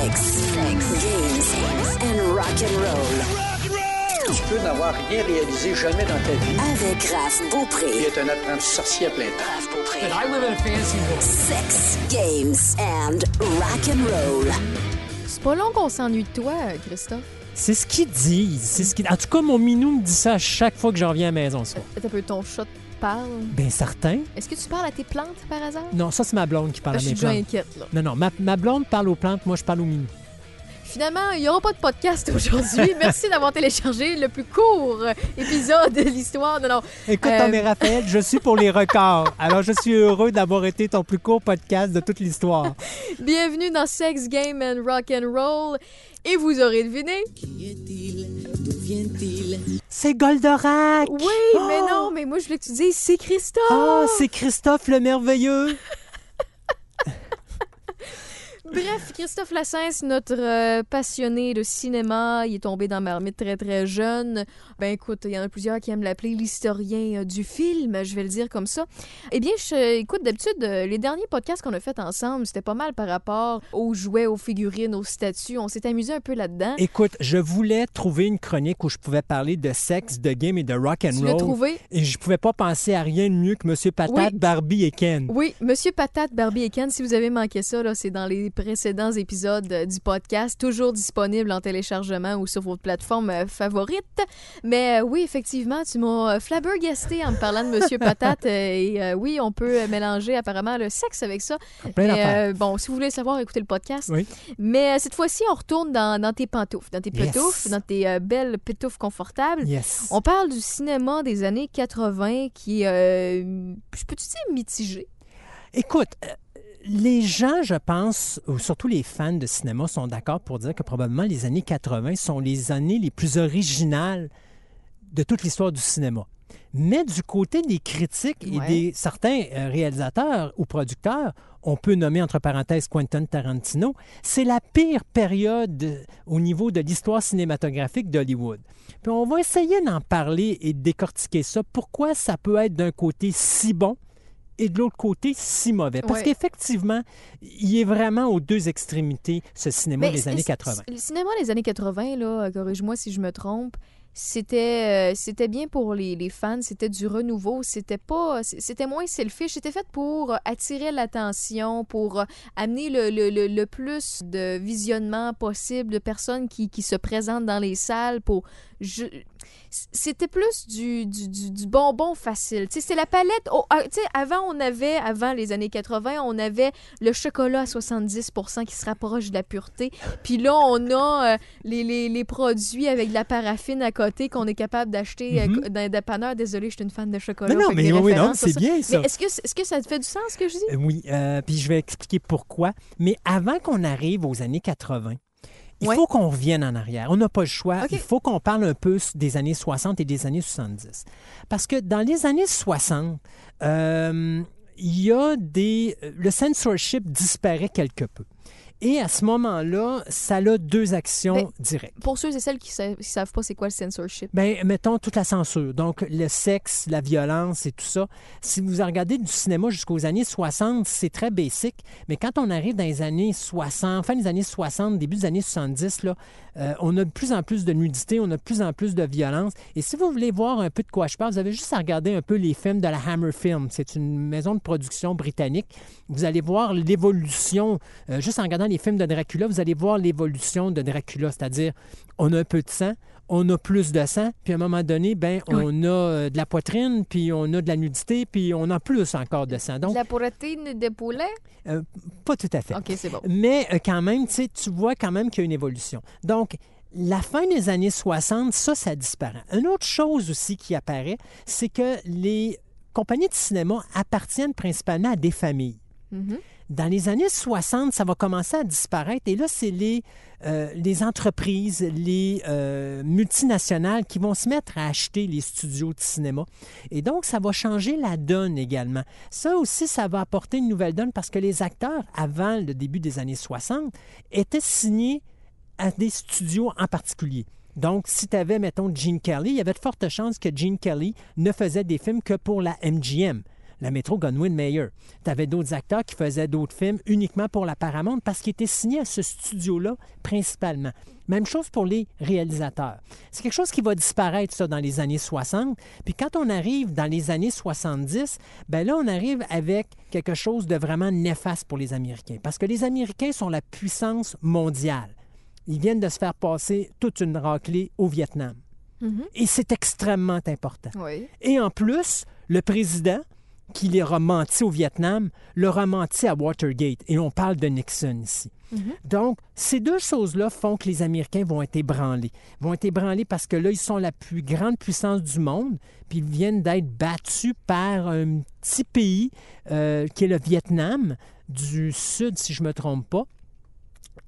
Sex, sex, games and rock'n'roll. Tu peux n'avoir rien réalisé jamais dans ta vie Avec Raph Beaupré. être un apprenti sorcier à plein temps. Raph Beaupré. I live in a fancy world. Sex, games and rock'n'roll. C'est pas long qu'on s'ennuie de toi, Christophe. C'est ce qu'ils disent. C'est ce qu'ils- En tout cas, mon minou me dit ça à chaque fois que je reviens à la maison ce soir. T'as peu ton chat Ben certain. Est-ce que tu parles à tes plantes par hasard? Non, ça c'est ma blonde qui parle Ah, à je suis mes plantes. inquiète, là. Non, non, ma, ma blonde parle aux plantes, moi je parle aux minous. Finalement, il n'y aura pas de podcast aujourd'hui. Merci d'avoir téléchargé le plus court épisode de l'histoire. Non, non. Écoute, Euh, Raphaël, je suis pour les records. Alors je suis heureux d'avoir été ton plus court podcast de toute l'histoire. Bienvenue dans Sex, Game and Rock and Roll. Et vous aurez deviné. C'est Goldorak! Oui, Oh! mais non, mais moi je voulais que tu dises c'est Christophe. Oh, c'est Christophe le merveilleux! Bref, Christophe Lassens, notre euh, passionné de cinéma, il est tombé dans ma marmite très très jeune. Ben écoute, il y en a plusieurs qui aiment l'appeler l'historien euh, du film, je vais le dire comme ça. Eh bien, je, écoute, d'habitude, euh, les derniers podcasts qu'on a fait ensemble, c'était pas mal par rapport aux jouets, aux figurines, aux statues. On s'est amusé un peu là-dedans. Écoute, je voulais trouver une chronique où je pouvais parler de sexe, de game et de rock and Tu roll. trouvé? Et je pouvais pas penser à rien de mieux que Monsieur Patate, Oui. Barbie et Ken. Oui, Monsieur Patate, Barbie et Ken, si vous avez manqué ça, là, c'est dans les précédents épisodes du podcast, toujours disponible en téléchargement ou sur votre plateforme euh, favorite. Mais euh, oui, effectivement, tu m'as flabbergasté en me parlant de Monsieur Patate. euh, et euh, oui, on peut mélanger apparemment le sexe avec ça. Mais, euh, bon, si vous voulez savoir, écoutez le podcast. Oui. Mais cette fois-ci, on retourne dans, dans tes pantoufles, dans tes Yes. pantoufles, dans tes euh, belles pantoufles confortables. Yes. On parle du cinéma des années 80 qui, je peux-tu dire mitigé? Écoute, les gens, je pense, ou surtout les fans de cinéma, sont d'accord pour dire que probablement les années 80 sont les années les plus originales de toute l'histoire du cinéma. Mais du côté des critiques et Ouais. des certains euh, réalisateurs ou producteurs, on peut nommer entre parenthèses Quentin Tarantino, c'est la pire période au niveau de l'histoire cinématographique d'Hollywood. Puis on va essayer d'en parler et de décortiquer ça. Pourquoi ça peut être d'un côté si bon et de l'autre côté si mauvais. Parce Ouais. qu'effectivement, il est vraiment aux deux extrémités, ce cinéma Mais des années c'est- 80. Le cinéma des années 80, là, corrige-moi si je me trompe, c'était euh, c'était bien pour les, les fans, c'était du renouveau, c'était pas c'était moins selfish, c'était fait pour euh, attirer l'attention, pour euh, amener le, le, le, le plus de visionnement possible de personnes qui, qui se présentent dans les salles pour je- c'était plus du, du, du, du bonbon facile. C'était la palette. oh, ah, tu sais, avant, on avait, avant les années 80, on avait le chocolat à 70 qui se rapproche de la pureté. Puis là, on a euh, les, les, les produits avec de la paraffine à côté qu'on est capable d'acheter euh, Mhm. dans les dépanneurs. Désolée, je suis une fan de chocolat. Non, non, mais oui, non, c'est bien ça. Mais est-ce que, est-ce que ça te fait du sens, ce que je dis? Euh, Oui, puis je vais expliquer pourquoi. Mais avant qu'on arrive aux années 80, il Ouais. faut qu'on revienne en arrière. On n'a pas le choix. Il faut qu'on parle un peu des années 60 et des années 70. Parce que dans les années 60, euh, il y a des... Le censorship disparaît quelque peu. Et à ce moment-là, ça a deux actions Ben, directes. Pour ceux et celles qui ne savent pas c'est quoi le censorship. Ben, mettons toute la censure. Donc, le sexe, la violence et tout ça. Si vous regardez du cinéma jusqu'aux années 60, c'est très basic. Mais quand on arrive dans les années 60, fin des années 60, début des années 70, là, euh, on a de plus en plus de nudité, on a de plus en plus de violence. Et si vous voulez voir un peu de quoi je parle, vous avez juste à regarder un peu les films de la Hammer Film. C'est une maison de production britannique. Vous allez voir l'évolution, euh, juste en regardant les films de Dracula, vous allez voir l'évolution de Dracula, c'est-à-dire on a un peu de sang, on a plus de sang, puis à un moment donné, ben, on a euh, de la poitrine, puis on a de la nudité, puis on a plus encore de sang. Donc, De la protéine de poulet? euh, pas tout à fait. OK, c'est bon. Mais euh, quand même, tu vois quand même qu'il y a une évolution. Donc, la fin des années 60, ça, ça disparaît. Une autre chose aussi qui apparaît, c'est que les compagnies de cinéma appartiennent principalement à des familles. Mhm. Dans les années 60, ça va commencer à disparaître. Et là, c'est les, euh, entreprises, les euh, multinationales qui vont se mettre à acheter les studios de cinéma. Et donc, ça va changer la donne également. Ça aussi, ça va apporter une nouvelle donne parce que les acteurs, avant le début des années 60, étaient signés à des studios en particulier. Donc, si tu avais, mettons, Gene Kelly, il y avait de fortes chances que Gene Kelly ne faisait des films que pour la MGM. La Metro Goldwyn Mayer. Tu avais d'autres acteurs qui faisaient d'autres films uniquement pour la Paramount parce qu'ils étaient signés à ce studio-là principalement. Même chose pour les réalisateurs. C'est quelque chose qui va disparaître, ça, dans les années 60. Puis quand on arrive dans les années 70, ben là, on arrive avec quelque chose de vraiment néfaste pour les Américains. Parce que les Américains sont la puissance mondiale. Ils viennent de se faire passer toute une raclée au Vietnam. Et c'est extrêmement important. Oui. Et en plus, le président qui les a menti au Vietnam, leur a menti à Watergate. Et on parle de Nixon ici. Donc, ces deux choses-là font que les Américains vont être ébranlés. Ils vont être ébranlés parce que là, ils sont la plus grande puissance du monde, puis ils viennent d'être battus par un petit pays euh, qui est le Vietnam du Sud, si je ne me trompe pas.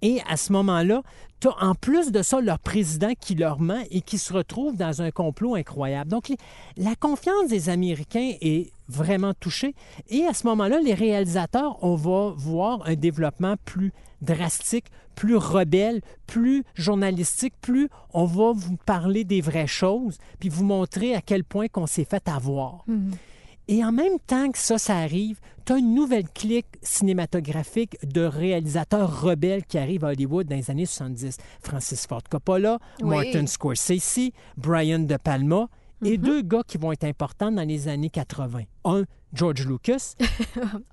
Et à ce moment-là, tu as en plus de ça leur président qui leur ment et qui se retrouve dans un complot incroyable. Donc, la confiance des Américains est vraiment touchée. Et à ce moment-là, les réalisateurs, on va voir un développement plus drastique, plus rebelle, plus journalistique, plus on va vous parler des vraies choses, puis vous montrer à quel point qu'on s'est fait avoir. Et en même temps que ça, ça arrive, tu as une nouvelle clique cinématographique de réalisateurs rebelles qui arrivent à Hollywood dans les années 70. Francis Ford Coppola, Oui. Martin Scorsese, Brian De Palma et deux gars qui vont être importants dans les années 80. Un, George Lucas.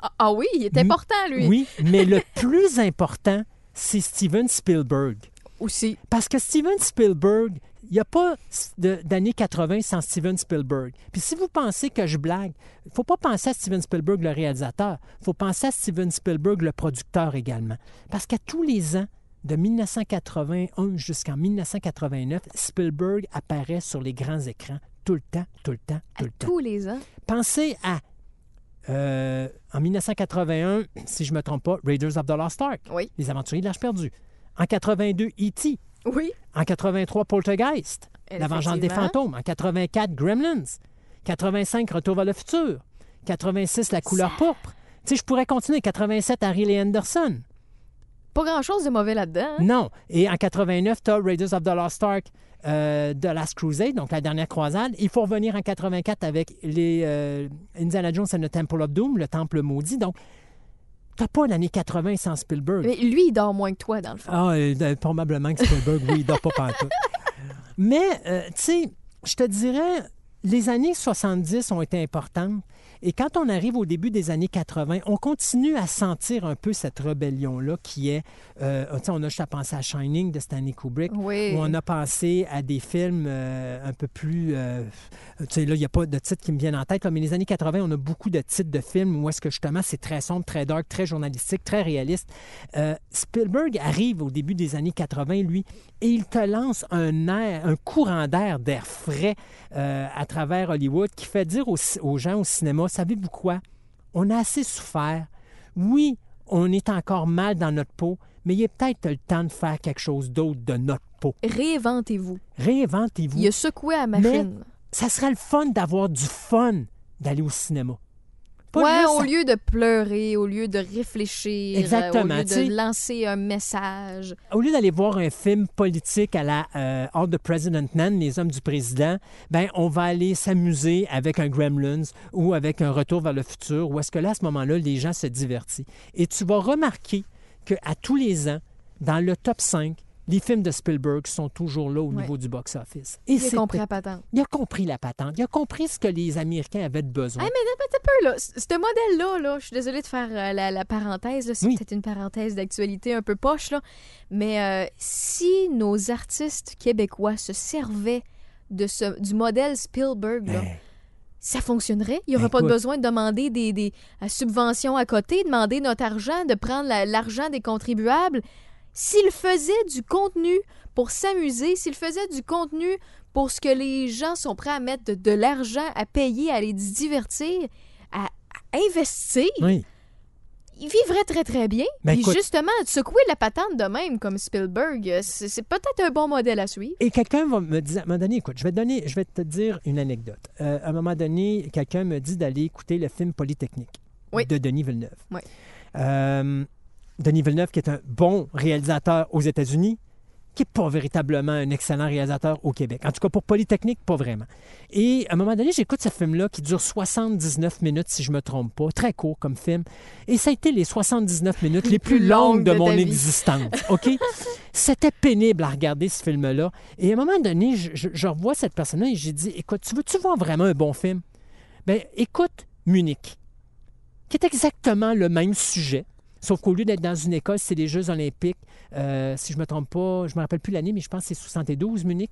Ah, ah oui, il est important, lui. Oui, mais le plus important, c'est Steven Spielberg. Aussi. Parce que Steven Spielberg, il n'y a pas d'années 80 sans Steven Spielberg. Puis si vous pensez que je blague, il ne faut pas penser à Steven Spielberg le réalisateur, il faut penser à Steven Spielberg le producteur également. Parce qu'à tous les ans, de 1981 jusqu'en 1989, Spielberg apparaît sur les grands écrans tout le temps, tout le temps, tout le temps. Tous les ans? Pensez à, euh, en 1981, si je ne me trompe pas, Raiders of the Lost Ark, Oui. Les Aventuriers de l'Arche perdue. En 82, E.T. Oui. En 83, Poltergeist, La Vengeance des fantômes. En 84, Gremlins. 85, Retour vers le futur. 86, La couleur pourpre. Tu sais, je pourrais continuer. 87, Harry Lee Anderson. Pas grand-chose de mauvais là-dedans. hein? Non. Et en 89, tu as Raiders of the Lost Ark, euh, The Last Crusade, donc la dernière croisade. Il faut revenir en 84 avec les euh, Indiana Jones and the Temple of Doom, le Temple maudit. Donc, t'as pas l'année 80 sans Spielberg. Mais lui, il dort moins que toi, dans le fond. Ah, euh, probablement que Spielberg, oui, il dort pas pantoute. Mais, euh, tu sais, je te dirais, les années 70 ont été importantes. Et quand on arrive au début des années 80, on continue à sentir un peu cette rébellion-là qui est... euh, on a juste à penser à Shining de Stanley Kubrick. Oui. Où on a pensé à des films euh, un peu plus... euh, tu sais, là, il n'y a pas de titres qui me viennent en tête, là, mais les années 80, on a beaucoup de titres de films où est-ce que justement c'est très sombre, très dark, très journalistique, très réaliste. Euh, Spielberg arrive au début des années 80, lui, et il te lance un air, un courant d'air, d'air frais à travers Hollywood qui fait dire aux, aux gens au cinéma, savez-vous quoi? On a assez souffert. Oui, on est encore mal dans notre peau, mais il est peut-être le temps de faire quelque chose d'autre de notre peau. Réinventez-vous. Réinventez-vous. Il a secoué à la Mais machine. ça serait le fun d'avoir du fun d'aller au cinéma. Pas ouais, juste au lieu de pleurer, au lieu de réfléchir, euh, Exactement, au lieu de lancer un message. au lieu d'aller voir un film politique à la euh, All the President Men, Les Hommes du Président, ben on va aller s'amuser avec un Gremlins ou avec un Retour vers le futur, où est-ce que là, à ce moment-là, les gens se divertissent. Et tu vas remarquer qu'à tous les ans, dans le top 5, les films de Spielberg sont toujours là au Ouais. niveau du box-office. Il a compris la patente. Il a compris la patente. Il a compris ce que les Américains avaient de besoin. Hey, mais un peu, là. Ce modèle-là, là, je suis désolée de faire euh, la, la parenthèse, c'est Oui. peut-être une parenthèse d'actualité un peu poche, là, mais euh, si nos artistes québécois se servaient de ce, du modèle Spielberg, là, Ben, ça fonctionnerait? Il n'y aurait pas Écoute. besoin de demander des, des euh, subventions à côté, demander notre argent, de prendre la- l'argent des contribuables? S'ils faisaient du contenu pour s'amuser, s'ils faisaient du contenu pour ce que les gens sont prêts à mettre de, de l'argent à payer, à se divertir, à, à investir, oui. ils vivraient très très bien. Ben, Puis écoute- justement, de secouer la patente de même comme Spielberg, euh, c'est c'est peut-être un bon modèle à suivre. Et quelqu'un va me dire, à un moment donné, écoute, je vais, te donner, je vais te dire une anecdote. Euh, à un moment donné, quelqu'un me dit d'aller écouter le film Polytechnique Oui. de Denis Villeneuve. Oui. Euh, Denis Villeneuve, qui est un bon réalisateur aux États-Unis, qui n'est pas véritablement un excellent réalisateur au Québec. En tout cas, pour Polytechnique, pas vraiment. Et à un moment donné, j'écoute ce film-là qui dure 79 minutes, si je me trompe pas. Très court comme film. Et ça a été les 79 minutes les, plus, longues de, mon existence. OK? C'était pénible à regarder ce film-là. Et à un moment donné, je, je, je revois cette personne-là et j'ai dit Écoute, tu veux-tu voir vraiment un bon film? Ben, écoute Munich, qui est exactement le même sujet. Sauf qu'au lieu d'être dans une école, c'est les Jeux olympiques. Euh, si je ne me trompe pas, je ne me rappelle plus l'année, mais je pense que c'est 72, Munich.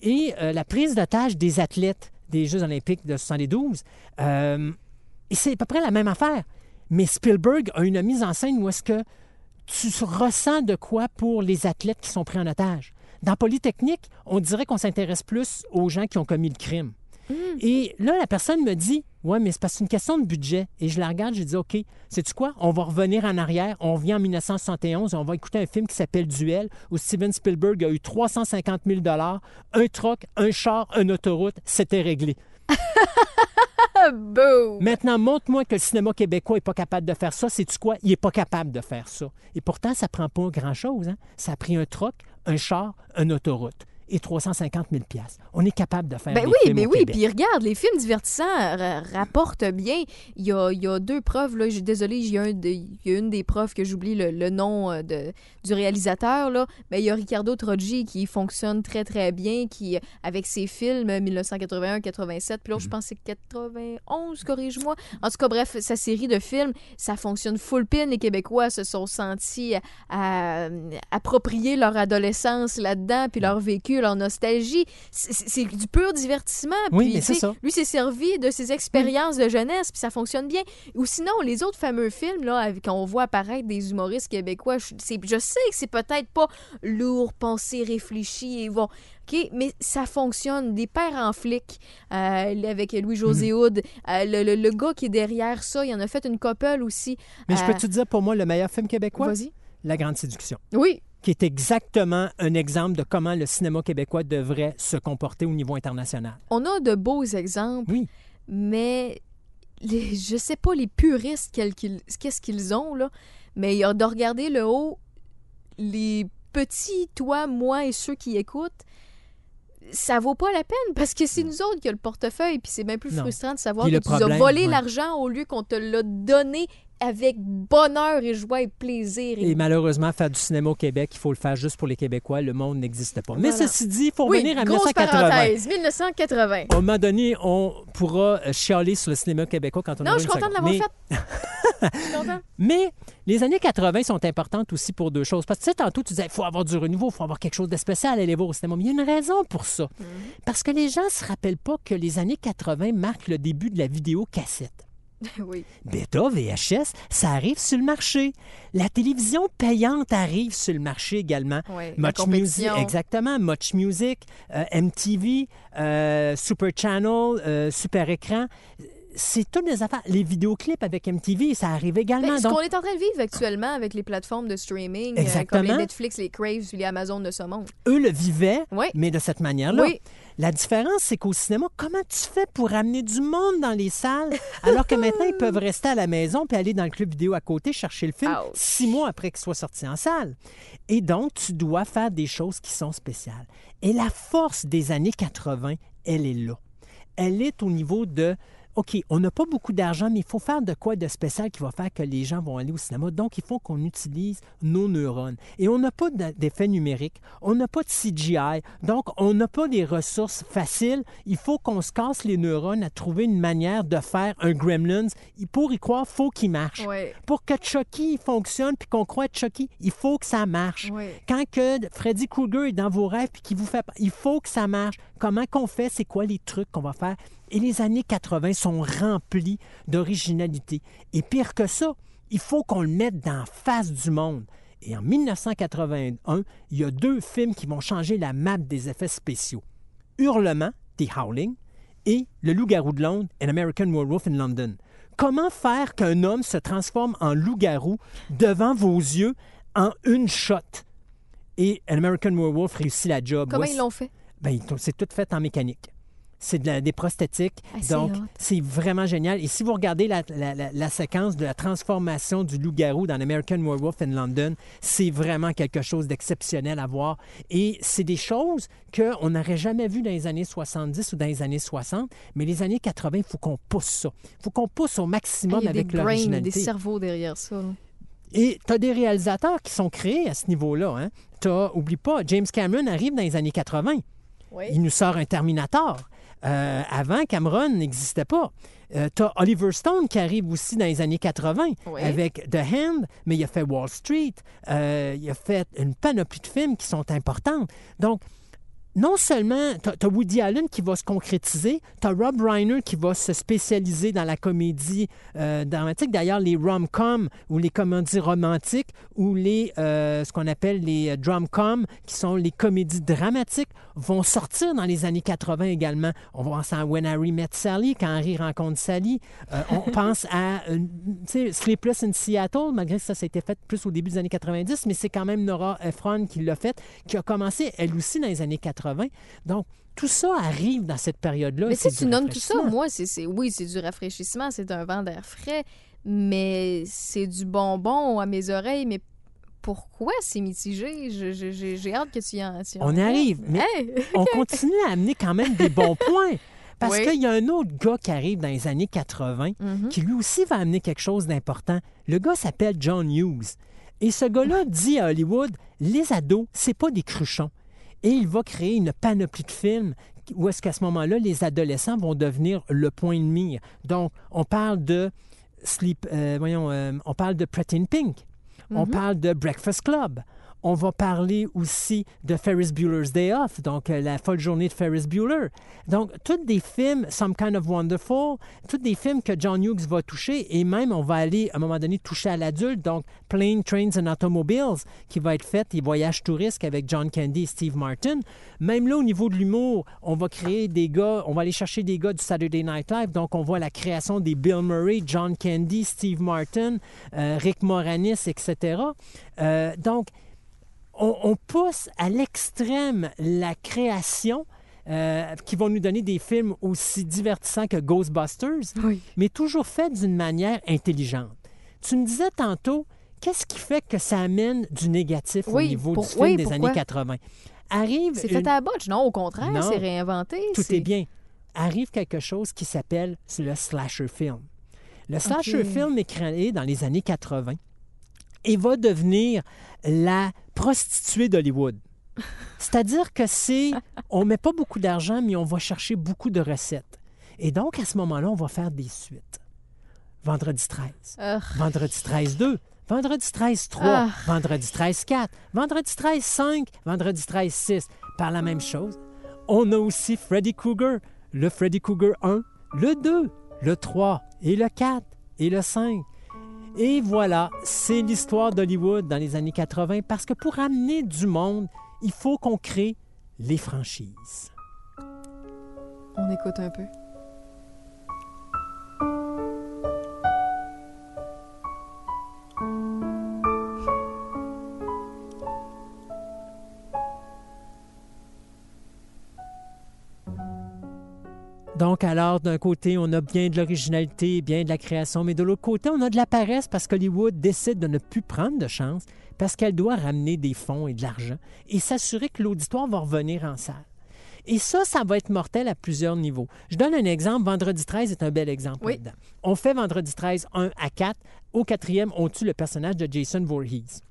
Et euh, la prise d'otage des athlètes des Jeux olympiques de 72, euh, et c'est à peu près la même affaire. Mais Spielberg a une mise en scène où est-ce que tu ressens de quoi pour les athlètes qui sont pris en otage. Dans Polytechnique, on dirait qu'on s'intéresse plus aux gens qui ont commis le crime. Et là, la personne me dit Ouais, mais c'est parce que c'est une question de budget. Et je la regarde, je dis OK, sais-tu quoi? On va revenir en arrière. On vient en 1971 et on va écouter un film qui s'appelle Duel, où Steven Spielberg a eu 350 000 un troc, un char, une autoroute. C'était réglé. Boom! Maintenant, montre-moi que le cinéma québécois n'est pas capable de faire ça. Sais-tu quoi? Il n'est pas capable de faire ça. Et pourtant, ça prend pas grand-chose. Hein? Ça a pris un troc, un char, une autoroute et 350 000 On est capable de faire ben des oui, films ben au oui, Québec. puis regarde, les films divertissants ra- rapportent bien. Il y a, il y a deux preuves, là, je- désolée, il y, a un de- il y a une des preuves que j'oublie le, le nom euh, de, du réalisateur, là, mais il y a Ricardo Troggi qui fonctionne très, très bien, qui, avec ses films 1981-87, puis là, je pense que c'est 91, corrige-moi. En tout cas, bref, sa série de films, ça fonctionne full pin. Les Québécois se sont sentis à, à- approprier leur adolescence là-dedans, puis leur vécu, leur nostalgie. C'est- du pur divertissement. Oui, puis, mais tu c'est ça. Lui s'est servi de ses expériences de jeunesse, puis ça fonctionne bien. Ou sinon, les autres fameux films, là, avec- qu'on voit apparaître des humoristes québécois, je, je sais que c'est peut-être pas lourd, pensé, réfléchi, et bon, OK, mais ça fonctionne. Des pères en flic euh, avec Louis-José Mhm. Hood. Euh, le, le- le gars qui est derrière ça, il en a fait une couple aussi. Mais je Euh, peux te dire, pour moi, le meilleur film québécois, Vas-y. La Grande Séduction, Oui, qui est exactement un exemple de comment le cinéma québécois devrait se comporter au niveau international. on a de beaux exemples, Oui. mais les, je sais pas, les puristes, qu'est-ce qu'ils ont, là, mais il y a de regarder le haut, les petits, toi, moi et ceux qui écoutent, ça vaut pas la peine parce que c'est nous autres qui a le portefeuille puis c'est bien plus Non. frustrant de savoir Puis que tu as volé ouais. l'argent au lieu qu'on te l'a donné avec bonheur et joie et plaisir. Et malheureusement, faire du cinéma au Québec, il faut le faire juste pour les Québécois. Le monde n'existe pas. Mais Voilà. ceci dit, il faut oui, revenir à grosse 1980. parenthèse, 1980. À un moment donné, on pourra chialer sur le cinéma québécois quand on Non, aura je suis contente de l'avoir fait. Mais les années 80 sont importantes aussi pour deux choses. Parce que tu sais, tantôt, tu disais, il faut avoir du renouveau, il faut avoir quelque chose de spécial à aller voir au cinéma. Mais il y a une raison pour ça. Mhm. Parce que les gens ne se rappellent pas que les années 80 marquent le début de la vidéo cassette. oui. Beta, VHS, ça arrive sur le marché. La télévision payante arrive sur le marché également. La Much Music, exactement. Much Music, euh, MTV, euh, Super Channel, euh, Super Écran. C'est toutes des affaires. Les vidéoclips avec MTV, ça arrive également. Ben, ce Donc, qu'on est en train de vivre actuellement avec les plateformes de streaming, euh, Exactement. comme les Netflix, les Crave, les Amazon de ce monde. eux le vivaient, Oui. mais de cette manière-là. Oui. La différence, c'est qu'au cinéma, comment tu fais pour amener du monde dans les salles, alors que maintenant, ils peuvent rester à la maison puis aller dans le club vidéo à côté chercher le film Ouch. six mois après qu'il soit sorti en salle. Et donc, tu dois faire des choses qui sont spéciales. Et la force des années 80, elle est là. Elle est au niveau de OK, on n'a pas beaucoup d'argent, mais il faut faire de quoi de spécial qui va faire que les gens vont aller au cinéma. Donc, il faut qu'on utilise nos neurones. Et on n'a pas d'effet numérique, on n'a pas de CGI, donc on n'a pas des ressources faciles. Il faut qu'on se casse les neurones à trouver une manière de faire un Gremlins. Pour y croire, il faut qu'il marche. Ouais. Pour que Chucky fonctionne puis qu'on croit Chucky, il faut que ça marche. Ouais. Quand que Freddy Krueger est dans vos rêves puis qu'il vous fait il faut que ça marche. Comment qu'on fait, c'est quoi les trucs qu'on va faire Et les années 80 sont remplies d'originalité. Et pire que ça, il faut qu'on le mette dans la face du monde. Et en 1981, il y a deux films qui vont changer la map des effets spéciaux. Hurlement, The Howling, et Le loup-garou de Londres, An American Werewolf in London. Comment faire qu'un homme se transforme en loup-garou devant vos yeux en une shot? Et An American Werewolf réussit la job. Comment ils l'ont fait? Ben, c'est tout fait en mécanique. c'est de des prosthétiques. Ah, Donc, c'est vraiment génial. Et si vous regardez la, la- la- la séquence de la transformation du loup-garou dans American Werewolf in London, c'est vraiment quelque chose d'exceptionnel à voir. Et c'est des choses qu'on n'aurait jamais vues dans les années 70 ou dans les années 60, mais les années 80, il faut qu'on pousse ça. Il faut qu'on pousse au Ah, maximum Il y a des avec brains, des l'originalité. cerveaux derrière ça. là. Et tu as des réalisateurs qui sont créés à ce niveau-là. Hein? T'as- oublie pas, James Cameron arrive dans les années 80. Il nous sort un Terminator. Euh, avant, Cameron n'existait pas. tu as Oliver Stone qui arrive aussi dans les années 80 Oui. avec The Hand, mais il a fait Wall Street. Euh, il a fait une panoplie de films qui sont importants. Donc, non seulement tu as, Woody Allen qui va se concrétiser, tu as Rob Reiner qui va se spécialiser dans la comédie euh, dramatique. D'ailleurs, les rom-coms ou les comédies romantiques ou les, euh, ce qu'on appelle les euh, drum-coms, qui sont les comédies dramatiques, vont sortir dans les années 80 également. On va penser à When Harry Met Sally, quand Harry rencontre Sally. Euh, on pense à Sleepless in Seattle, malgré que ça, ça a été fait plus au début des années 90, mais c'est quand même Nora Ephron qui l'a fait, qui a commencé elle aussi dans les années 80. Donc, tout ça arrive dans cette période-là. Mais si tu nommes tout ça, moi, c'est c'est- oui, c'est du rafraîchissement, c'est un vent d'air frais, mais c'est du bonbon à mes oreilles. Mais pourquoi c'est mitigé? J'ai hâte que tu y en. tu On y arrive, mais Hey! on continue à amener quand même des bons points. Parce Oui. qu'il y a un autre gars qui arrive dans les années 80 Mhm. qui lui aussi va amener quelque chose d'important. Le gars s'appelle John Hughes. Et ce gars-là dit à Hollywood les ados, c'est pas des cruchons. Et il va créer une panoplie de films où est-ce qu'à ce moment-là, les adolescents vont devenir le point de mire. Donc, on parle de Sleep, euh, voyons, euh, on parle de Pretty in Pink. On Mhm. parle de Breakfast Club. On va parler aussi de Ferris Bueller's Day Off, donc euh, la folle journée de Ferris Bueller. Donc, tous des films, Some Kind of Wonderful, tous des films que John Hughes va toucher, et même on va aller à un moment donné toucher à l'adulte, donc Plane, Trains and Automobiles, qui va être fait, et Voyages touristes avec John Candy et Steve Martin. Même là, au niveau de l'humour, on va créer des gars, on va aller chercher des gars du Saturday Night Live, donc on voit la création des Bill Murray, John Candy, Steve Martin, euh, Rick Moranis, etc. Euh, donc, on, on pousse à l'extrême la création euh, qui vont nous donner des films aussi divertissants que Ghostbusters, Oui. mais toujours fait d'une manière intelligente. Tu me disais tantôt, qu'est-ce qui fait que ça amène du négatif au niveau pour- du film oui, des pourquoi? années 80? Arrive C'est une- fait à la botche. Non, au contraire, Non. c'est réinventé. tout c'est- est bien. Arrive quelque chose qui s'appelle le slasher film. Le slasher film est créé dans les années 80 et va devenir la prostituée d'Hollywood. C'est-à-dire que c'est, on met pas beaucoup d'argent, mais on va chercher beaucoup de recettes. Et donc, à ce moment-là, on va faire des suites. Vendredi 13, Ah, Vendredi 13 2, Vendredi 13 3, Ah. Vendredi 13 4, Vendredi 13 5, Vendredi 13 6. Par la même chose, on a aussi Freddy Krueger, le Freddy Krueger 1, le 2, le 3 et le 4 et le 5. Et voilà, c'est l'histoire d'Hollywood dans les années 80 parce que pour amener du monde, il faut qu'on crée les franchises. on écoute un peu. Donc, alors, d'un côté, on a bien de l'originalité, bien de la création, mais de l'autre côté, on a de la paresse parce qu'Hollywood décide de ne plus prendre de chance parce qu'elle doit ramener des fonds et de l'argent et s'assurer que l'auditoire va revenir en salle. Et ça, ça va être mortel à plusieurs niveaux. Je donne un exemple. Vendredi 13 est un bel exemple Oui. là-dedans. On fait Vendredi 13 1 à 4. Au quatrième, on tue le personnage de Jason Voorhees.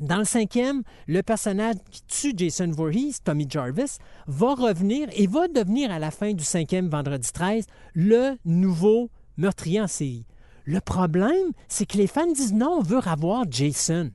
Dans le cinquième, le personnage qui tue Jason Voorhees, Tommy Jarvis, va revenir et va devenir à la fin du cinquième vendredi 13 le nouveau meurtrier en série. Le problème, c'est que les fans disent non, on veut revoir Jason.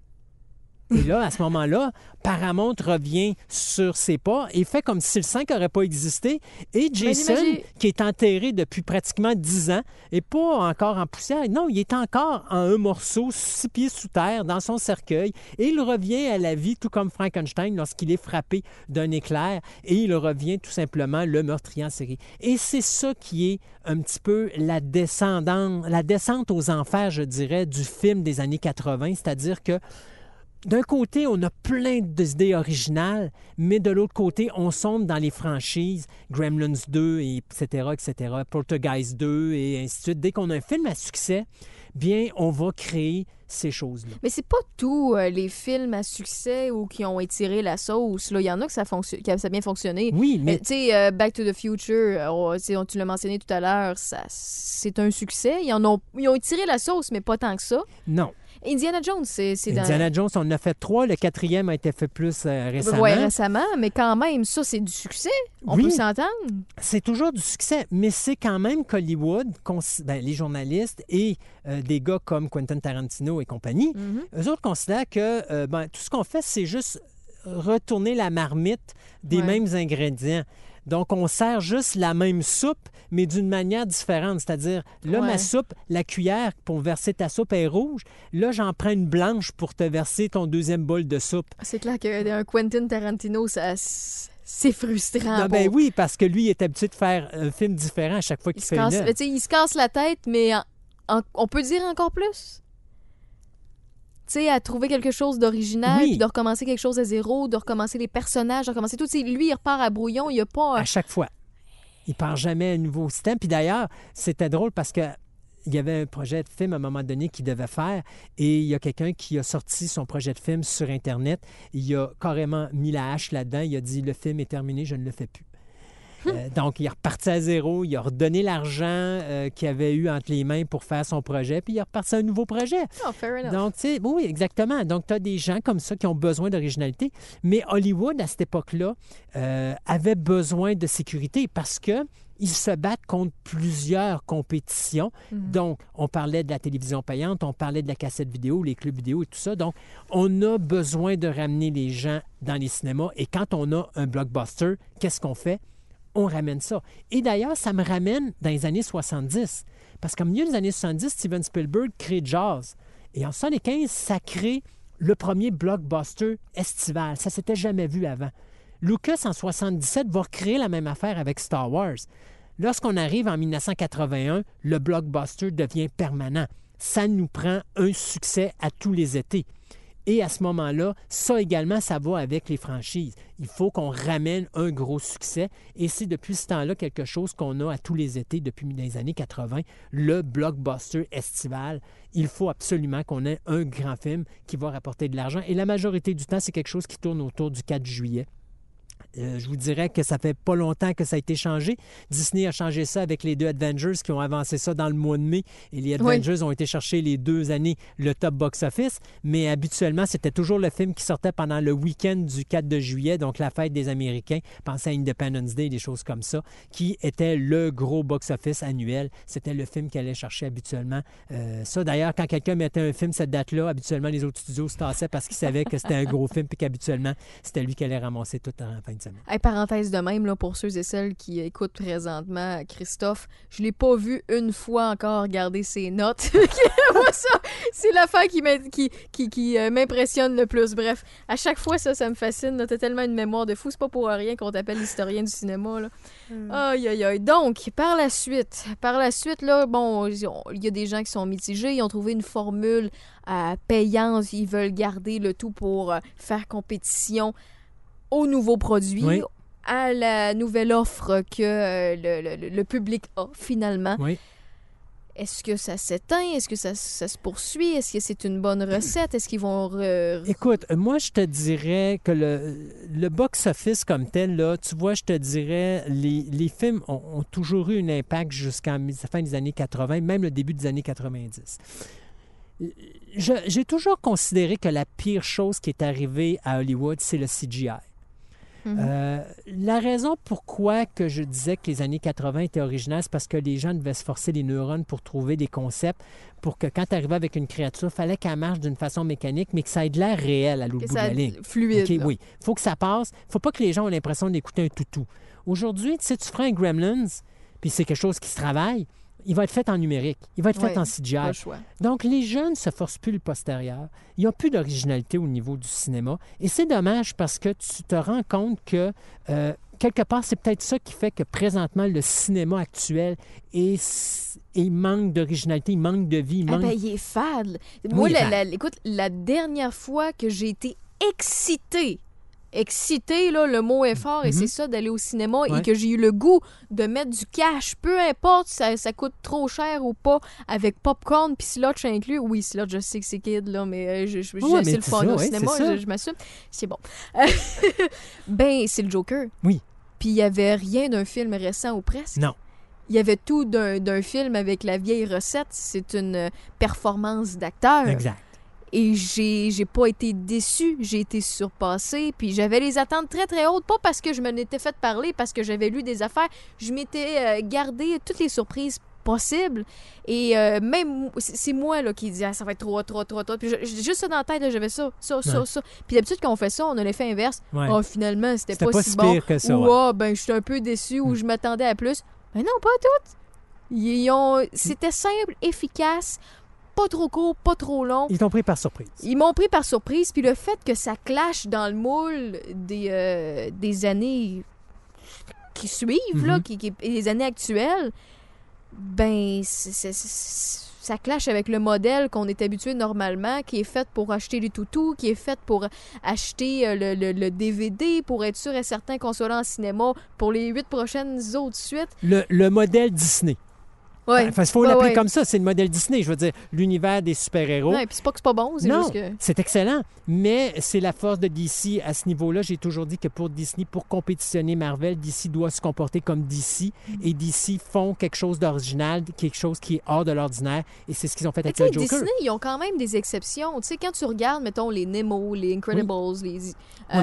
Et là, à ce moment-là, Paramount revient sur ses pas et fait comme si le 5 n'aurait pas existé. Et Jason, qui est enterré depuis pratiquement 10 ans, et pas encore en poussière. Non, il est encore en un morceau, six pieds sous terre, dans son cercueil. Et il revient à la vie, tout comme Frankenstein, lorsqu'il est frappé d'un éclair. Et il revient tout simplement le meurtrier en série. Et c'est ça qui est un petit peu la descendante, la descente aux enfers, je dirais, du film des années 80. C'est-à-dire que d'un côté, on a plein d'idées originales, mais de l'autre côté, on sombre dans les franchises, Gremlins 2, et etc., etc., Poltergeist 2, et ainsi de suite. Dès qu'on a un film à succès, bien, on va créer ces choses-là. Mais c'est pas tous euh, les films à succès ou qui ont étiré la sauce. Là. Il y en a que ça, ça a bien fonctionné. Oui, mais Tu sais, euh, Back to the Future, euh, on- tu l'as mentionné tout à l'heure, c'est un succès. Ils, en ont, ils ont étiré la sauce, mais pas tant que ça. non. Indiana Jones, c'est c'est dans... Indiana Jones, on en a fait trois. Le quatrième a été fait plus euh, récemment. Ouais, récemment, mais quand même, ça, c'est du succès. On Oui. peut s'entendre. C'est toujours du succès, mais c'est quand même qu'Hollywood, ben, les journalistes et euh, des gars comme Quentin Tarantino et compagnie, Mhm. eux autres considèrent que euh, ben, tout ce qu'on fait, c'est juste retourner la marmite des Ouais. mêmes ingrédients. Donc, on sert juste la même soupe, mais d'une manière différente. C'est-à-dire, là, Ouais. ma soupe, la cuillère pour verser ta soupe est rouge. Là, j'en prends une blanche pour te verser ton deuxième bol de soupe. C'est clair qu'un Quentin Tarantino, ça, c'est frustrant. Ah, ben pour- oui, parce que lui, il est habitué de faire un film différent à chaque fois qu'il fait une casse, tu sais, il se casse la tête, mais en- en- on peut dire encore plus? Tu sais, à trouver quelque chose d'original, Oui. de recommencer quelque chose à zéro, de recommencer les personnages, de recommencer tout. Tu sais, lui, il repart à brouillon, il n'y a pas... à chaque fois. Il part jamais à un nouveau système. Puis d'ailleurs, c'était drôle parce que il y avait un projet de film à un moment donné qu'il devait faire et il y a quelqu'un qui a sorti son projet de film sur Internet. Il a carrément mis la hache là-dedans. Il a dit Le film est terminé, je ne le fais plus. Euh, donc, il est reparti à zéro. Il a redonné l'argent euh, qu'il avait eu entre les mains pour faire son projet, puis il est reparti à un nouveau projet. Oh, fair enough. Donc, tu sais, oui, exactement. Donc, tu as des gens comme ça qui ont besoin d'originalité. Mais Hollywood, à cette époque-là, euh, avait besoin de sécurité parce que ils se battent contre plusieurs compétitions. Mhm. Donc, on parlait de la télévision payante, on parlait de la cassette vidéo, les clubs vidéo et tout ça. Donc, on a besoin de ramener les gens dans les cinémas. Et quand on a un blockbuster, qu'est-ce qu'on fait? On ramène ça. Et d'ailleurs, ça me ramène dans les années 70. Parce qu'au milieu des années 70, Steven Spielberg crée Jazz. Et en 75, ça crée le premier blockbuster estival. Ça s'était jamais vu avant. Lucas, en 77, va créer la même affaire avec Star Wars. Lorsqu'on arrive en 1981, le blockbuster devient permanent. Ça nous prend un succès à tous les étés. Et à ce moment-là, ça également, ça va avec les franchises. Il faut qu'on ramène un gros succès. Et c'est depuis ce temps-là quelque chose qu'on a à tous les étés depuis les années 80, le blockbuster estival. Il faut absolument qu'on ait un grand film qui va rapporter de l'argent. Et la majorité du temps, c'est quelque chose qui tourne autour du 4 juillet. Euh, je vous dirais que ça fait pas longtemps que ça a été changé. Disney a changé ça avec les deux Avengers qui ont avancé ça dans le mois de mai. Et les Oui. Avengers ont été chercher les deux années le top box-office. Mais habituellement, c'était toujours le film qui sortait pendant le week-end du 4 de juillet, donc la fête des Américains. Pensez à Independence Day, des choses comme ça, qui était le gros box-office annuel. C'était le film qui allait chercher habituellement. Euh, ça, d'ailleurs, quand quelqu'un mettait un film cette date-là, habituellement, les autres studios se tassaient parce qu'ils savaient que c'était un gros film puis qu'habituellement, c'était lui qui allait ramasser tout en fin de semaine. Hey, parenthèse de même, là, pour ceux et celles qui écoutent présentement Christophe, je l'ai pas vu une fois encore regarder ses notes. C'est l'affaire qui euh, m'impressionne le plus. Bref, à chaque fois, ça, ça me fascine. T'as tellement une mémoire de fou. C'est pas pour rien qu'on t'appelle l'historien du cinéma. Là. Aïe, aïe, aïe. Donc, par la suite, par la suite, là, bon, il y a des gens qui sont mitigés. Ils ont trouvé une formule euh, payante. Ils veulent garder le tout pour euh, faire compétition aux nouveaux produits, Oui. à la nouvelle offre que euh, le, le- le public a finalement. Oui. Est-ce que ça s'éteint? Est-ce que ça, ça se poursuit? Est-ce que c'est une bonne recette? Est-ce qu'ils vont... re- Écoute, moi, je te dirais que le, le box-office comme tel, là, tu vois, je te dirais, les, les films ont, ont toujours eu un impact jusqu'à la fin des années 80, même le début des années 90. Je- J'ai toujours considéré que la pire chose qui est arrivée à Hollywood, c'est le CGI. Mhm. Euh, la raison pourquoi que je disais que les années 80 étaient originales, c'est parce que les gens devaient se forcer les neurones pour trouver des concepts, pour que quand tu arrivais avec une créature, il fallait qu'elle marche d'une façon mécanique, mais que ça ait de l'air réel à l'autre bout de la ligne. fluide. OK, là. oui. faut que ça passe. faut pas que les gens aient l'impression d'écouter un toutou. Aujourd'hui, tu sais, tu feras un Gremlins, puis c'est quelque chose qui se travaille. Il va être fait en numérique, il va être fait en Pas CGI. le choix. Donc, les jeunes se forcent plus le postérieur. Il n'y a plus d'originalité au niveau du cinéma. Et c'est dommage parce que tu te rends compte que, euh, quelque part, c'est peut-être ça qui fait que présentement, le cinéma actuel est, il manque d'originalité, il manque de vie, il Ah manque... ben, il est fade. Moi, la- la- écoute, la dernière fois que j'ai été excitée, excitée, là, le mot est fort, et Mhm. c'est ça, d'aller au cinéma, Ouais. et que j'ai eu le goût de mettre du cash, peu importe si ça, ça coûte trop cher ou pas, avec popcorn puis slotch inclus. Oui, slotch, je sais que c'est kid, là, mais euh, je, je, Ouais, c'est le fun ça, au ouais, cinéma, je, je m'assume. C'est bon. ben, c'est le Joker. Oui. Puis il y avait rien d'un film récent ou presque. Non. Il y avait tout d'un d'un film avec la vieille recette. C'est une euh, performance d'acteur. Exact. Et j'ai j'ai pas été déçue, j'ai été surpassée, puis j'avais les attentes très très hautes, pas parce que je me n'étais fait parler, parce que j'avais lu des affaires, je m'étais euh, gardé toutes les surprises possibles. Et euh, même, c'est moi là, qui dis ah, ça va être trop, trop, trop, trop. Puis je- juste ça dans la tête, là, j'avais ça, ça, ça, Ouais. ça. Puis d'habitude, quand on fait ça, on a l'effet inverse. Ouais. Oh, finalement, c'était C'était pas, pas si bon. pire que ça, Ou ouais. ah, ben, je suis un peu déçu, ou Mm. je m'attendais à plus. Mais non, pas toutes. Ils ont... C'était simple, efficace, pas trop court, pas trop long. Ils t'ont pris par surprise. Ils m'ont pris par surprise, puis le fait que ça clash dans le moule des, euh, des années qui suivent, là, Mhm. qui, qui- les années actuelles, ben, ça clash avec le modèle qu'on est habitué normalement, qui est fait pour acheter les toutous, qui est fait pour acheter euh, le, le- le DVD, pour être sûr et certain qu'on soit là en cinéma pour les huit prochaines autres suites. Le, le modèle Disney. Ouais. Il faut Ouais, l'appeler ouais. comme ça. C'est le modèle Disney. Je veux dire, l'univers des super-héros. Ouais, puis c'est pas que c'est pas bon, c'est Non, juste que. c'est excellent, mais c'est la force de DC à ce niveau-là. J'ai toujours dit que pour Disney, pour compétitionner Marvel, DC doit se comporter comme DC et DC font quelque chose d'original, quelque chose qui est hors de l'ordinaire et c'est ce qu'ils ont fait Mais avec le Joker. Disney, ils ont quand même des exceptions. Tu sais, quand tu regardes, mettons, les Nemo, les Incredibles, les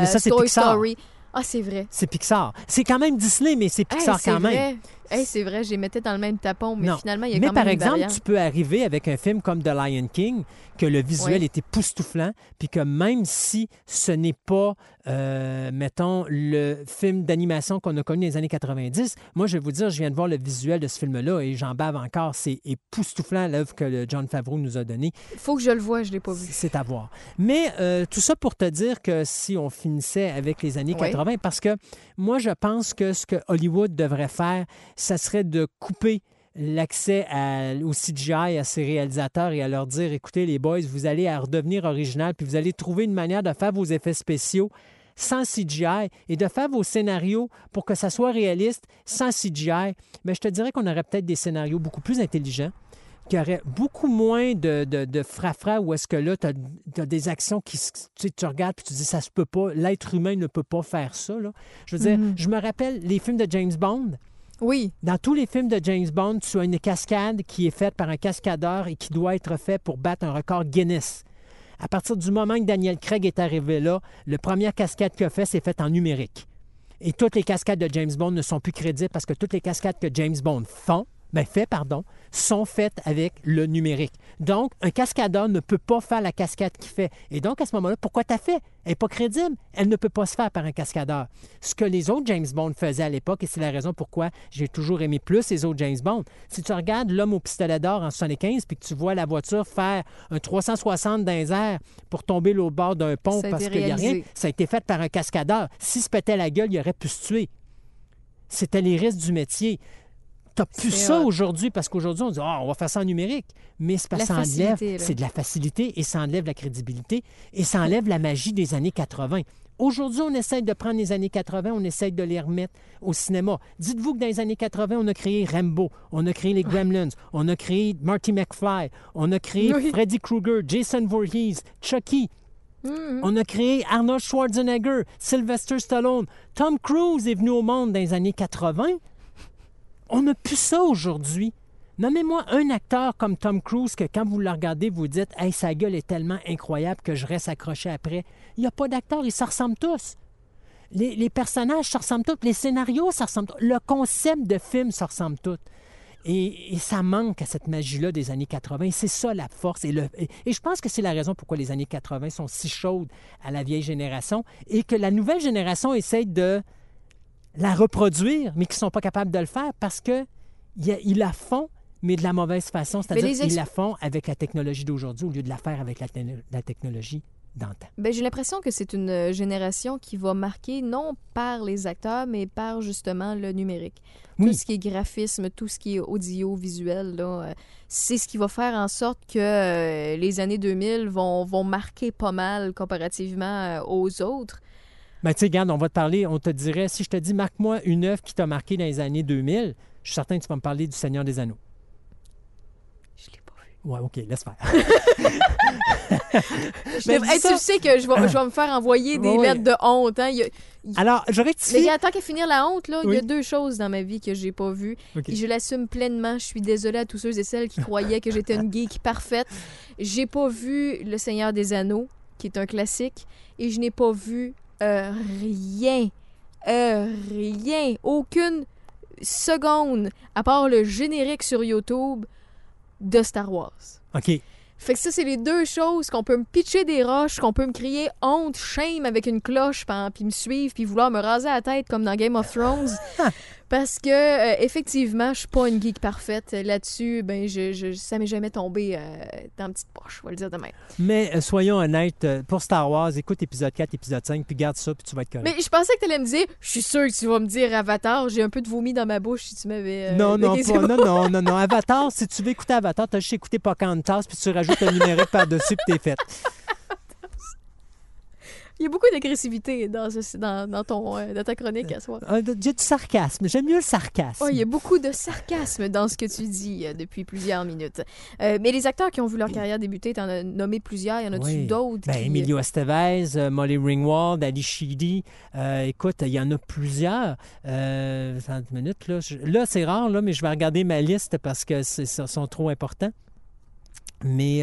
ça, Pixar. Story. Ah, c'est vrai. C'est Pixar. C'est quand même Disney, mais c'est Hey, Pixar c'est quand même. Hey, c'est vrai, je les mettais dans le même tapon, mais Non. finalement, il y a Mais quand par même une exemple, tu peux arriver avec un film comme The Lion King, que le visuel Ouais. est époustouflant, puis que même si ce n'est pas, euh, mettons, le film d'animation qu'on a connu dans les années 90, moi, je vais vous dire, je viens de voir le visuel de ce film-là et j'en bave encore. C'est époustouflant l'œuvre que le John Favreau nous a donnée. Faut que je le voie, je l'ai pas vu. C'est à voir. Mais euh, tout ça pour te dire que si on finissait avec les années Oui. 80, parce que moi, je pense que ce que Hollywood devrait faire, ça serait de couper l'accès au CGI à ses réalisateurs et à leur dire, écoutez les boys, vous allez à redevenir original, puis vous allez trouver une manière de faire vos effets spéciaux sans CGI et de faire vos scénarios pour que ça soit réaliste sans CGI. Mais je te dirais qu'on aurait peut-être des scénarios beaucoup plus intelligents qu'il y aurait beaucoup moins de, de, de fra-fra où est-ce que là, tu as, des actions qui, tu, sais, tu regardes puis tu dis, ça se peut pas, l'être humain ne peut pas faire ça. Là. Je veux dire, Mhm. je me rappelle les films de James Bond. Oui. Dans tous les films de James Bond, tu as une cascade qui est faite par un cascadeur et qui doit être fait pour battre un record Guinness. À partir du moment que Daniel Craig est arrivé là, le première cascade qu'il a fait, c'est fait en numérique. Et toutes les cascades de James Bond ne sont plus crédibles parce que toutes les cascades que James Bond font, ben fait, pardon, sont faites avec le numérique. Donc, un cascadeur ne peut pas faire la cascade qu'il fait. Et donc, à ce moment-là, pourquoi t'as fait? Elle n'est pas crédible. Elle ne peut pas se faire par un cascadeur. Ce que les autres James Bond faisaient à l'époque, et c'est la raison pourquoi j'ai toujours aimé plus les autres James Bond, si tu regardes L'homme au pistolet d'or en 75, puis que tu vois la voiture faire un 360 dans les airs pour tomber au bord d'un pont parce qu'il n'y a rien, ça a été fait par un cascadeur. S'il se pétait la gueule, il aurait pu se tuer. C'était les risques du métier. Tu n'as plus ça aujourd'hui parce qu'aujourd'hui, on dit Ah, on va faire ça en numérique. Mais c'est parce que La ça enlève, c'est de la facilité et ça enlève la crédibilité et ça enlève la magie des années 80. Aujourd'hui, on essaie de prendre les années 80, on essaie de les remettre au cinéma. Dites-vous que dans les années 80, on a créé Rambo, on a créé les Gremlins, on a créé Marty McFly, on a créé Oui. Freddy Krueger, Jason Voorhees, Chucky. Mhm. On a créé Arnold Schwarzenegger, Sylvester Stallone. Tom Cruise est venu au monde dans les années 80. On n'a plus ça aujourd'hui. Nommez-moi un acteur comme Tom Cruise que quand vous le regardez, vous dites Hey, sa gueule est tellement incroyable que je reste accroché après. Il n'y a pas d'acteurs, ils se ressemblent tous. Les, personnages se ressemblent tous, les scénarios se ressemblent tous, le concept de film se ressemble tous. Et, ça manque à cette magie-là des années 80. C'est ça la force. Et, et- je pense que c'est la raison pourquoi les années 80 sont si chaudes à la vieille génération et que la nouvelle génération essaie de la reproduire, mais qui ne sont pas capables de le faire parce qu'ils la font, mais de la mauvaise façon. C'est-à-dire qu'ils la font avec la technologie d'aujourd'hui au lieu de la faire avec la, te- la technologie d'antan. Ben, j'ai l'impression que c'est une euh, génération qui va marquer non par les acteurs, mais par justement le numérique. Oui. Tout ce qui est graphisme, tout ce qui est audio, visuel, là, euh, c'est ce qui va faire en sorte que euh, les années 2000 vont, vont marquer pas mal comparativement aux autres. Ben, tu sais, regarde, on va te parler, on te dirait, si je te dis, marque-moi une œuvre qui t'a marqué dans les années 2000, je suis certain que tu vas me parler du Seigneur des Anneaux. Je l'ai pas vu. Ouais, OK, laisse faire. Je Ben, Hey, tu sais que je vais, je vais me faire envoyer des lettres de honte. Hein? Il y a- Alors, je Mais rectifie. gars, tant qu'à finir la honte, là, il y a deux choses dans ma vie que j'ai pas vues. Et je l'assume pleinement. Je suis désolée à tous ceux et celles qui croyaient que j'étais une geek parfaite. J'ai pas vu Le Seigneur des Anneaux, qui est un classique, et je n'ai pas vu euh, rien, euh, rien, aucune seconde, à part le générique sur YouTube de Star Wars. OK. Fait que ça, c'est les deux choses qu'on peut me pitcher des roches, qu'on peut me crier honte, shame avec une cloche, puis me suivre, puis vouloir me raser la tête comme dans Game of Thrones. Parce que, euh, effectivement, je suis pas une geek parfaite. Là-dessus, ben, je, je, ça m'est jamais tombé euh, dans la petite poche, on va le dire demain. Mais euh, soyons honnêtes, euh, pour Star Wars, écoute épisode 4, épisode 5, puis garde ça, puis tu vas être correct. Mais je pensais que tu allais me dire, je suis sûre que tu vas me dire Avatar, j'ai un peu de vomi dans ma bouche si tu m'avais. non, non, pas, non, non, non, non. Avatar, si tu veux écouter Avatar, t'as juste écouté Pocahontas, puis tu rajoutes un numérique par-dessus, puis t'es fait. Il y a beaucoup d'agressivité dans, ce- dans, dans, ton, euh, dans ta chronique à soi. Ah, J'ai du sarcasme. J'aime mieux le sarcasme. Oh, il y a beaucoup de sarcasme dans ce que tu dis euh, depuis plusieurs minutes. Euh, mais les acteurs qui ont vu leur carrière débuter, tu en as nommé plusieurs. Il y en a-tu Oui. d'autres? Ben, qui- Emilio Estevez, Molly Ringwald, Ali Sheedy. écoute, il y en a plusieurs. Euh, attends une minute, là. Je- là, c'est rare, là, mais je vais regarder ma liste parce que c'est- ça sont trop importants. Mais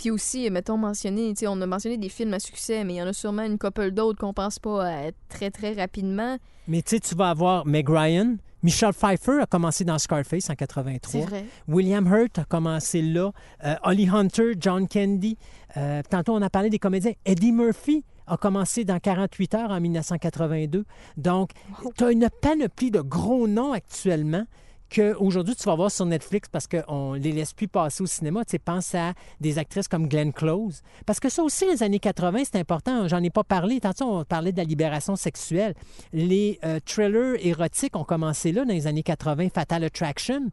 Puis aussi, mettons, mentionner, on a mentionné des films à succès, mais il y en a sûrement une couple d'autres qu'on pense pas à très, très rapidement. Mais tu sais, tu vas avoir Meg Ryan. Michelle Pfeiffer a commencé dans Scarface en C'est 83. vrai. William Hurt a commencé là. Euh, Holly Hunter, John Candy. Euh, tantôt, on a parlé des comédiens. Eddie Murphy a commencé dans 48 heures en 1982. Donc, tu as une panoplie de gros noms actuellement qu'aujourd'hui, tu vas voir sur Netflix parce qu'on ne les laisse plus passer au cinéma. Tu sais, pense à des actrices comme Glenn Close. Parce que ça aussi, les années 80, c'est important. J'en ai pas parlé. Tantôt, on parlait de la libération sexuelle. Les euh, thrillers érotiques ont commencé là dans les années 80. Fatal Attraction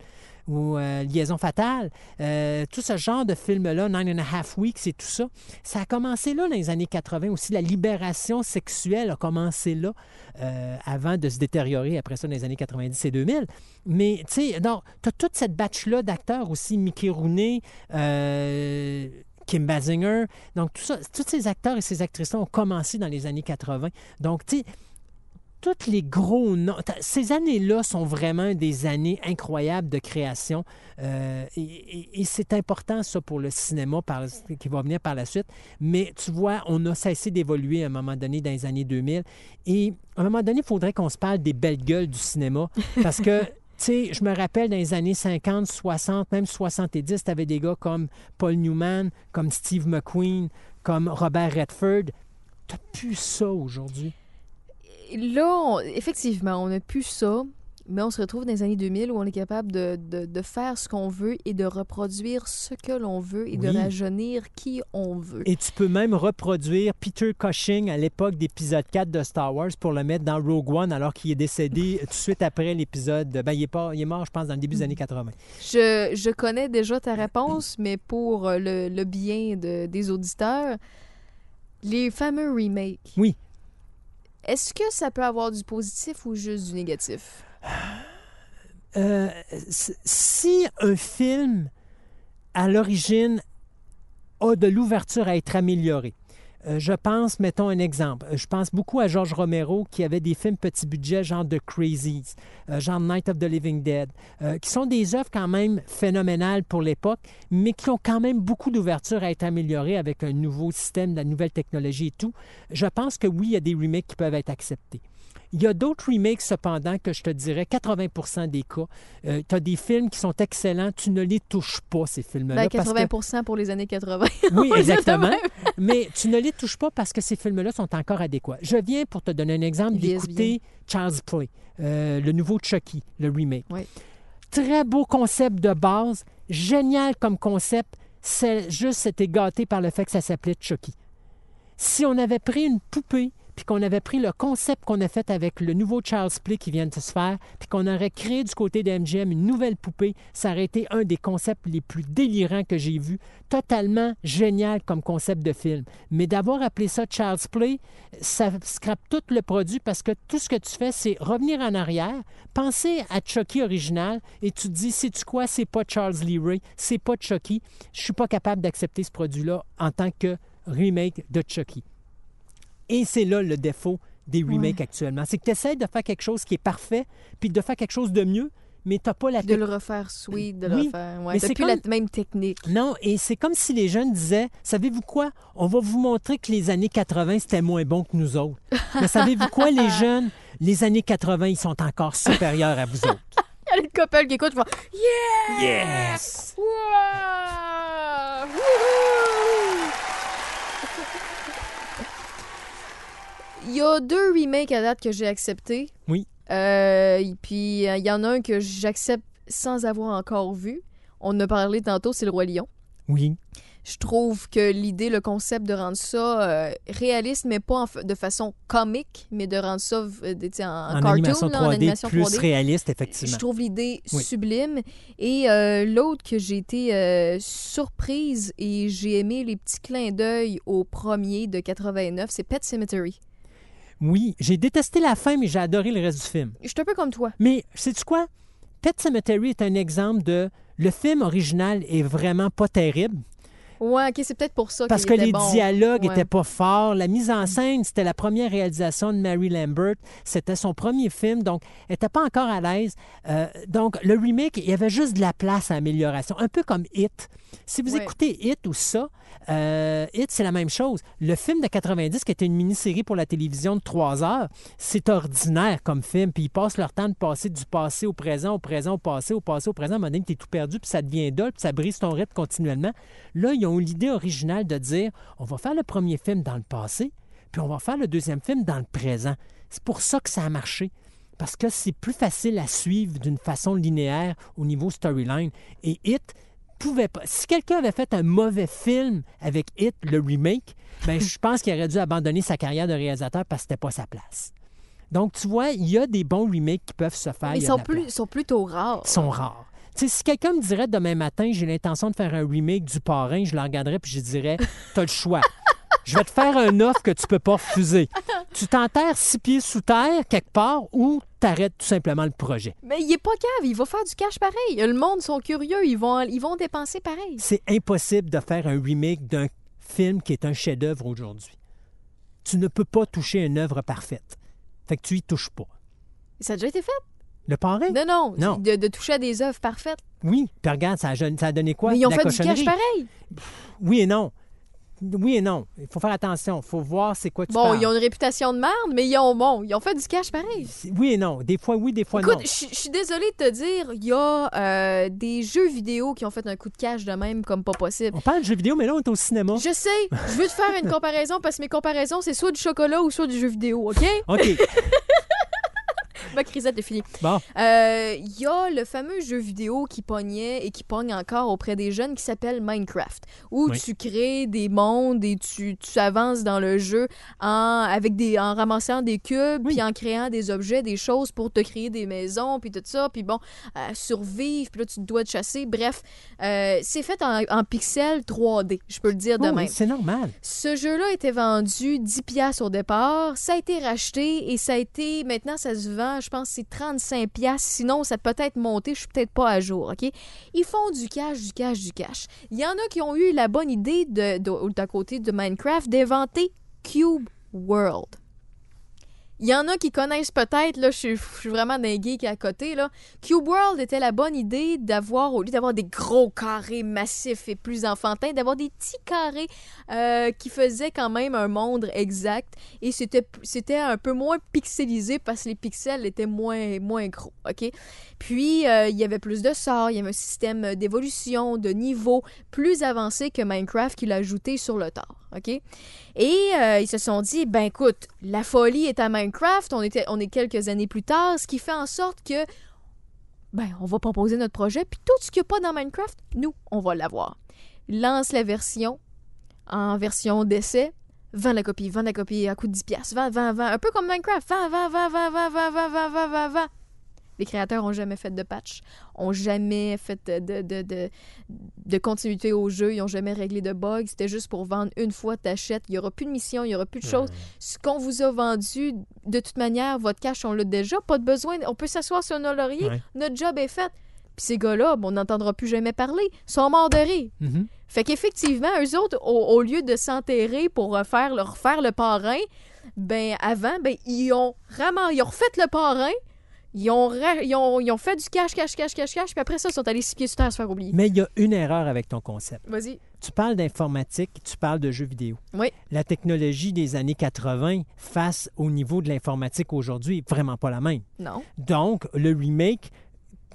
ou euh, Liaison fatale, euh, tout ce genre de films-là, Nine and a Half Weeks et tout ça, ça a commencé là dans les années 80 aussi. La libération sexuelle a commencé là euh, avant de se détériorer après ça dans les années 90 et 2000. Mais tu sais, non, tu as toute cette batch-là d'acteurs aussi, Mickey Rooney, Kim Basinger. Donc, tout ça, tous ces acteurs et ces actrices-là ont commencé dans les années 80. Donc, tu sais, tous les gros noms. Ces années-là sont vraiment des années incroyables de création. euh, et et- et c'est important, ça, pour le cinéma par, qui va venir par la suite. Mais tu vois, on a cessé d'évoluer à un moment donné dans les années 2000. Et à un moment donné, il faudrait qu'on se parle des belles gueules du cinéma. Parce que. Tu sais, je me rappelle dans les années 50, 60, même 70, tu avais des gars comme Paul Newman, comme Steve McQueen, comme Robert Redford. T'as plus ça aujourd'hui. Là, on- effectivement, on n'a plus ça, mais on se retrouve dans les années 2000 où on est capable de, de- de faire ce qu'on veut et de reproduire ce que l'on veut et de rajeunir qui on veut. Et tu peux même reproduire Peter Cushing à l'époque d'épisode 4 de Star Wars pour le mettre dans Rogue One alors qu'il est décédé tout de suite après l'épisode. Ben, il, est pas, il est mort, je pense, dans le début des années 80. Je, je connais déjà ta réponse, mais pour euh, le, le bien de- des auditeurs, les fameux remakes. Oui. Est-ce que ça peut avoir du positif ou juste du négatif? Euh, si un film, à l'origine, a de l'ouverture à être amélioré, je pense, mettons un exemple, euh, je pense beaucoup à George Romero qui avait des films petit budget, genre The Crazies, euh, genre Night of the Living Dead, euh, qui sont des œuvres quand même phénoménales pour l'époque, mais qui ont quand même beaucoup d'ouverture à être améliorées avec un nouveau système, de la nouvelle technologie et tout. Je pense que oui, il y a des remakes qui peuvent être acceptés. Il y a d'autres remakes, cependant, que je te dirais 80% des cas. tu as des films qui sont excellents, tu ne les touches pas, ces films-là. Ben, parce que- 80 pour les années 80. oui, exactement. Mais tu ne les touches pas parce que ces films-là sont encore adéquats. Je viens pour te donner un exemple d'écouter Charles Play, euh, le nouveau Chucky, le remake. Oui. Très beau concept de base, génial comme concept. C'est juste été gâté par le fait que ça s'appelait Chucky. Si on avait pris une poupée, puis qu'on avait pris le concept qu'on a fait avec le nouveau Charles Play qui vient de se faire, puis qu'on aurait créé du côté de MGM une nouvelle poupée, ça aurait été un des concepts les plus délirants que j'ai vus. Totalement génial comme concept de film. Mais d'avoir appelé ça Charles Play, ça scrape tout le produit parce que tout ce que tu fais, c'est revenir en arrière, penser à Chucky original et tu te dis, sais-tu quoi, c'est pas Charles Lee Ray, c'est pas Chucky. Je suis pas capable d'accepter ce produit-là en tant que remake de Chucky. Et c'est là le défaut des remakes actuellement. C'est que tu essaies de faire quelque chose qui est parfait, puis de faire quelque chose de mieux, mais tu n'as pas la De le refaire sweet, de le Oui, refaire. Ouais, mais t'as c'est plus comme- la même technique. Non, et c'est comme si les jeunes disaient Savez-vous quoi? On va vous montrer que les années 80, c'était moins bon que nous autres. Mais savez-vous quoi, les jeunes? Les années 80, ils sont encore supérieurs à vous autres. Il y a les couples qui écoutent, je fais Yeah! Yes Wow! Il y a deux remakes à date que j'ai acceptés. Oui. Euh, puis, euh, il y en a un que j'accepte sans avoir encore vu. On en a parlé tantôt, c'est Le Roi Lion. Oui. Je trouve que l'idée, le concept de rendre ça euh, réaliste, mais pas en de façon comique, mais de rendre ça euh, en, En, cartoon, animation là, 3D, en animation plus 3D. réaliste, Je effectivement. trouve l'idée Oui. sublime. Et euh, l'autre que j'ai été surprise et j'ai aimé les petits clins d'œil au premier de 89, c'est Pet Cemetery. Oui, j'ai détesté la fin, mais j'ai adoré le reste du film. Je suis un peu comme toi. Mais sais-tu quoi? Pet Cemetery est un exemple de le film original est vraiment pas terrible Ouais, ok, c'est peut-être pour ça parce que les bon. dialogues Ouais. étaient pas forts. La mise en scène, c'était la première réalisation de Mary Lambert. C'était son premier film, donc elle n'était pas encore à l'aise. Euh, donc le remake, il y avait juste de la place à amélioration, un peu comme Hit. Si vous Ouais. écoutez Hit ou ça, euh, Hit, c'est la même chose. Le film de 90, qui était une mini-série pour la télévision de trois heures, c'est ordinaire comme film. Puis ils passent leur temps de passer du passé au présent, au présent, au passé, au passé, au présent. À un moment donné, tu es tout perdu, puis ça devient dole, puis ça brise ton rythme continuellement. Là, ils ont eu l'idée originale de dire on va faire le premier film dans le passé, puis on va faire le deuxième film dans le présent. C'est pour ça que ça a marché. Parce que c'est plus facile à suivre d'une façon linéaire au niveau storyline. Et Hit pouvait pas. Si quelqu'un avait fait un mauvais film avec Hit, le remake, ben, je pense qu'il aurait dû abandonner sa carrière de réalisateur parce que c'était pas sa place. Donc, tu vois, il y a des bons remakes qui peuvent se faire. Mais ils sont, plus, sont plutôt rares. Ils sont rares. Si quelqu'un me dirait demain matin, j'ai l'intention de faire un remake du parrain, je le regarderais puis je dirais, t'as le choix. Je vais te faire un offre que tu peux pas refuser. Tu t'enterres six pieds sous terre quelque part ou t'arrêtes tout simplement le projet. Mais il est pas cave, il va faire du cash pareil. Le monde sont curieux, ils vont, ils vont dépenser pareil. C'est impossible de faire un remake d'un film qui est un chef-d'œuvre aujourd'hui. Tu ne peux pas toucher une œuvre parfaite. Fait que tu y touches pas. Ça a déjà été fait? Le parrain? Non, non. Non. De, de toucher à des œuvres parfaites. Oui. Puis regarde, ça a, ça a donné quoi? Mais ils ont la fait du cash pareil. Oui et non. Oui et non. Il faut faire attention. Il faut voir c'est quoi tu Bon, parles. ils ont une réputation de merde, mais ils ont, bon, ils ont fait du cash pareil. Oui et non. Des fois oui, des fois Écoute, non. je je suis désolée de te dire, il y a euh, des jeux vidéo qui ont fait un coup de cash de même comme pas possible. On parle de jeux vidéo, mais là, on est au cinéma. Je sais, je veux te faire une comparaison parce que mes comparaisons, c'est soit du chocolat ou soit du jeu vidéo, OK? OK. Ma crisette est finie. Bon. Euh, Il y a le fameux jeu vidéo qui pognait et qui pogne encore auprès des jeunes qui s'appelle Minecraft, où Oui. tu crées des mondes et tu, tu avances dans le jeu en, avec des, en ramassant des cubes, Oui. puis en créant des objets, des choses pour te créer des maisons, puis tout ça, puis bon, euh, survivre, puis là tu dois te chasser. Bref, euh, c'est fait en, en pixels 3D, je peux le dire de Oh, même. c'est normal. Ce jeu-là était vendu 10 pièces au départ. Ça a été racheté et ça a été... Maintenant, ça se vend, je pense, que c'est 35 pièces. Sinon, ça peut être monté. Je suis peut-être pas à jour, OK? Ils font du cash, du cash, du cash. Il y en a qui ont eu la bonne idée de, côté de Minecraft d'inventer Cube World. Il y en a qui connaissent peut-être, là, je suis, je suis vraiment d'un geek à côté, là. Cube World était la bonne idée d'avoir, au lieu d'avoir des gros carrés massifs et plus enfantins, d'avoir des petits carrés euh, qui faisaient quand même un monde exact et c'était, c'était un peu moins pixelisé parce que les pixels étaient moins, moins gros, OK? Puis, euh, il y avait plus de sorts, il y avait un système d'évolution, de niveau plus avancé que Minecraft qu'il a ajouté sur le tard, OK? Et euh, ils se sont dit, ben écoute, la folie est à Minecraft, on, était, on est quelques années plus tard, ce qui fait en sorte que ben, on va proposer notre projet, puis tout ce qu'il n'y a pas dans Minecraft, nous, on va l'avoir. Lance la version en version d'essai, vends la copie, vends la copie à coût de 10 piastres, vends, vends, vends, un peu comme Minecraft, vends, vends, vends, vends, vends, vends, vends, vends, vends, vends, vends. Les créateurs ont jamais fait de patch, ont jamais fait de, de, de, de continuité au jeu, ils ont jamais réglé de bugs. C'était juste pour vendre une fois, t'achètes. Il y aura plus de mission, il y aura plus de choses. Ce qu'on vous a vendu, de toute manière, votre cash, on l'a déjà. Pas de besoin. On peut s'asseoir sur nos lauriers. Ouais. Notre job est fait. Puis ces gars-là, on n'entendra plus jamais parler. Sont morts de rire. Mhm. Fait qu'effectivement, eux autres, au, au lieu de s'enterrer pour leur refaire le parrain, ben avant, ben ils ont vraiment, ils ont refait le parrain, ils ont, ils ont, ils ont fait du cash, cash, cash, cash, cash, puis après ça, ils sont allés six pieds sur terre se faire oublier. Mais il y a une erreur avec ton concept. Vas-y. Tu parles d'informatique, tu parles de jeux vidéo. Oui. La technologie des années 80 face au niveau de l'informatique aujourd'hui est vraiment pas la même. Non. Donc, le remake,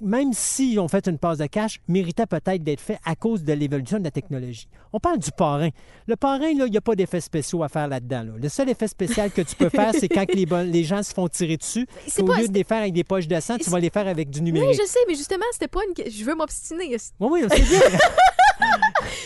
même s'ils ont fait une passe de cash, méritait peut-être d'être fait à cause de l'évolution de la technologie. On parle du parrain. Le parrain, là, il n'y a pas d'effet spéciaux à faire là-dedans. là. Le seul effet spécial que tu peux faire, c'est quand les, gens se font tirer dessus. Au pas- lieu de les faire avec des poches de sang, tu vas les faire avec du Oui, numérique. je sais, mais justement, c'était pas une. Je veux m'obstiner. Oui, oui, c'est bien.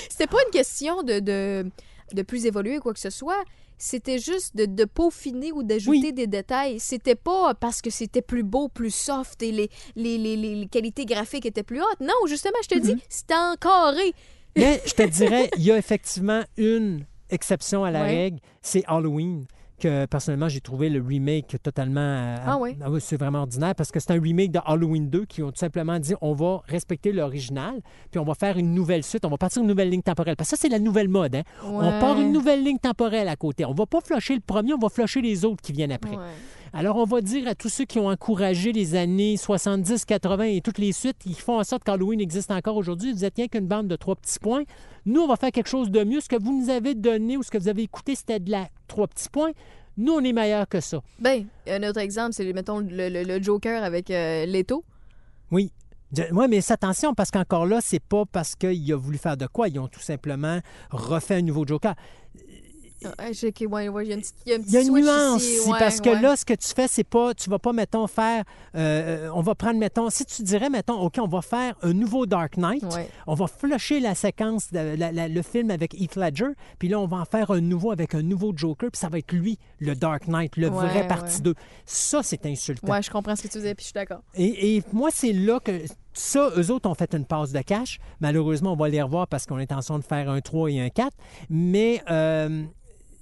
C'était pas une question de, de, de plus évoluer ou quoi que ce soit. C'était juste de, de peaufiner ou d'ajouter Oui. des détails. C'était pas parce que c'était plus beau, plus soft et les, les, les, les- les qualités graphiques étaient plus hautes. Non, justement, je te dis, c'était encarré. Mais je te dirais, il y a effectivement une exception à la Ouais. règle, c'est Halloween. Que personnellement, j'ai trouvé le remake totalement. euh, Ah ouais? oui, c'est vraiment ordinaire parce que c'est un remake de Halloween 2 qui ont tout simplement dit on va respecter l'original, puis on va faire une nouvelle suite, on va partir une nouvelle ligne temporelle. Parce que ça, c'est la nouvelle mode. Hein? On part une nouvelle ligne temporelle à côté. On va pas flusher le premier, on va flusher les autres qui viennent après. Ouais. Alors, on va dire à tous ceux qui ont encouragé les années 70, 80 et toutes les suites, qui font en sorte qu'Halloween existe encore aujourd'hui, vous êtes rien qu'une bande de trois petits points. Nous, on va faire quelque chose de mieux. Ce que vous nous avez donné ou ce que vous avez écouté, c'était de la trois petits points. Nous, on est meilleur que ça. Ben, un autre exemple, c'est, mettons, le, le- le Joker avec euh, Leto. Oui. Oui, mais attention, parce qu'encore là, c'est pas parce qu'il a voulu faire de quoi. Ils ont tout simplement refait un nouveau Joker. Ouais, ouais, il y a une petite, il y a un petit Il y a une switch nuance ici, ouais, parce que là, ce que tu fais, c'est pas, tu vas pas, mettons, faire, euh, on va prendre, mettons, si tu dirais, mettons, OK, on va faire un nouveau Dark Knight, on va flusher la séquence, de- la- la- le film avec Heath Ledger, puis là, on va en faire un nouveau avec un nouveau Joker, puis ça va être lui, le Dark Knight, le vrai partie ouais. 2. Ça, c'est insultant. Ouais, je comprends ce que tu disais, puis je suis d'accord. Et, et moi, c'est là que ça, eux autres ont fait une passe de cash. Malheureusement, on va les revoir parce qu'on en train de faire un 3 et un 4. Mais euh,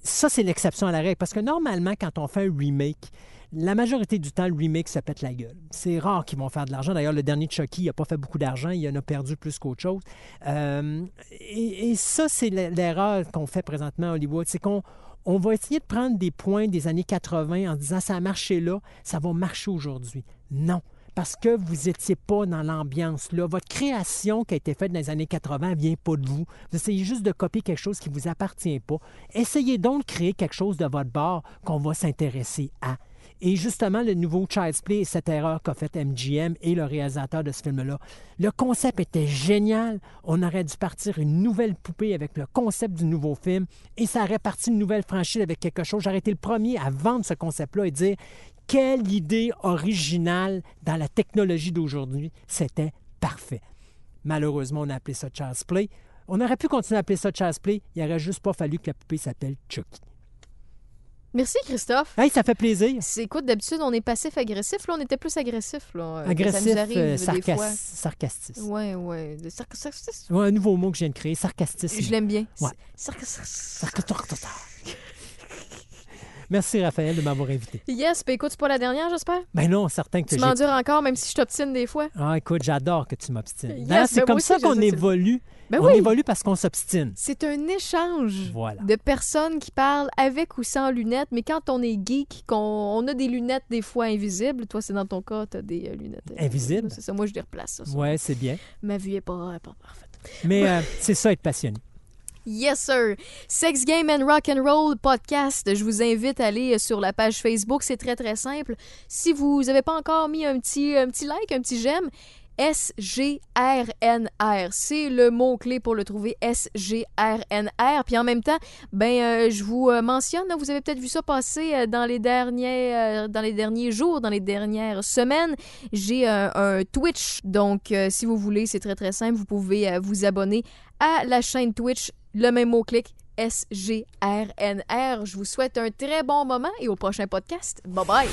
ça, c'est l'exception à la règle. Parce que normalement, quand on fait un remake, la majorité du temps, le remake se pète la gueule. C'est rare qu'ils vont faire de l'argent. D'ailleurs, le dernier Chucky, n'a pas fait beaucoup d'argent. Il en a perdu plus qu'autre chose. Euh, et, ça, c'est l'erreur qu'on fait présentement à Hollywood. C'est qu'on on va essayer de prendre des points des années 80 en disant ça a marché là, ça va marcher aujourd'hui. Non. Parce que vous n'étiez pas dans l'ambiance là. Votre création qui a été faite dans les années 80 ne vient pas de vous. Vous essayez juste de copier quelque chose qui ne vous appartient pas. Essayez donc de créer quelque chose de votre bord qu'on va s'intéresser à. Et justement, le nouveau Child's Play et cette erreur qu'a faite MGM et le réalisateur de ce film-là. Le concept était génial. On aurait dû partir une nouvelle poupée avec le concept du nouveau film et ça aurait parti une nouvelle franchise avec quelque chose. J'aurais été le premier à vendre ce concept-là et dire quelle idée originale dans la technologie d'aujourd'hui. C'était parfait. Malheureusement, on a appelé ça Child's Play. On aurait pu continuer à appeler ça Child's Play. Il n'aurait juste pas fallu que la poupée s'appelle Chucky. Merci, Christophe. Hey, ça fait plaisir. Écoute, d'habitude, on est passif-agressif. Là, on était plus agressif. Là, euh, Agressif, ça nous arrive euh, des sarcas- fois. sarcastique. Ouais, sarc- un nouveau mot que je viens de créer, sarcastisme. Je l'aime bien. Ouais. Sarc- sarc- sarc- Sarcastique. Merci Raphaël de m'avoir invité. Yes, ben écoute, c'est pas la dernière, j'espère. Ben non, certain que Tu m'endures encore, même si je t'obstine des fois. Ah, écoute, j'adore que tu m'obstines. Yes, c'est ben comme ça qu'on tu- évolue. Ben on oui. évolue parce qu'on s'obstine. C'est un échange Voilà. de personnes qui parlent avec ou sans lunettes, mais quand on est geek, qu'on on a des lunettes des fois invisibles, toi c'est dans ton cas, t'as des euh, lunettes euh, Invisibles? C'est ça, moi je les replace. Ça, ça. Ouais, c'est bien. Ma vue est pas, pas parfaite. Mais euh, c'est ça être passionné. Yes, sir. Sex Game and Rock and Roll podcast. Je vous invite à aller sur la page Facebook. C'est très, très simple. Si vous n'avez pas encore mis un petit, un petit like, un petit j'aime, S-G-R-N-R. C'est le mot-clé pour le trouver, S-G-R-N-R. Puis en même temps, ben, euh, je vous euh, mentionne, vous avez peut-être vu ça passer euh, dans, les derniers, dans les derniers jours, dans les dernières semaines. J'ai un Twitch. Donc, si vous voulez, c'est très très simple. Vous pouvez vous abonner à la chaîne Twitch. Le même mot-clic, S-G-R-N-R. Je vous souhaite un très bon moment et au prochain podcast. Bye bye!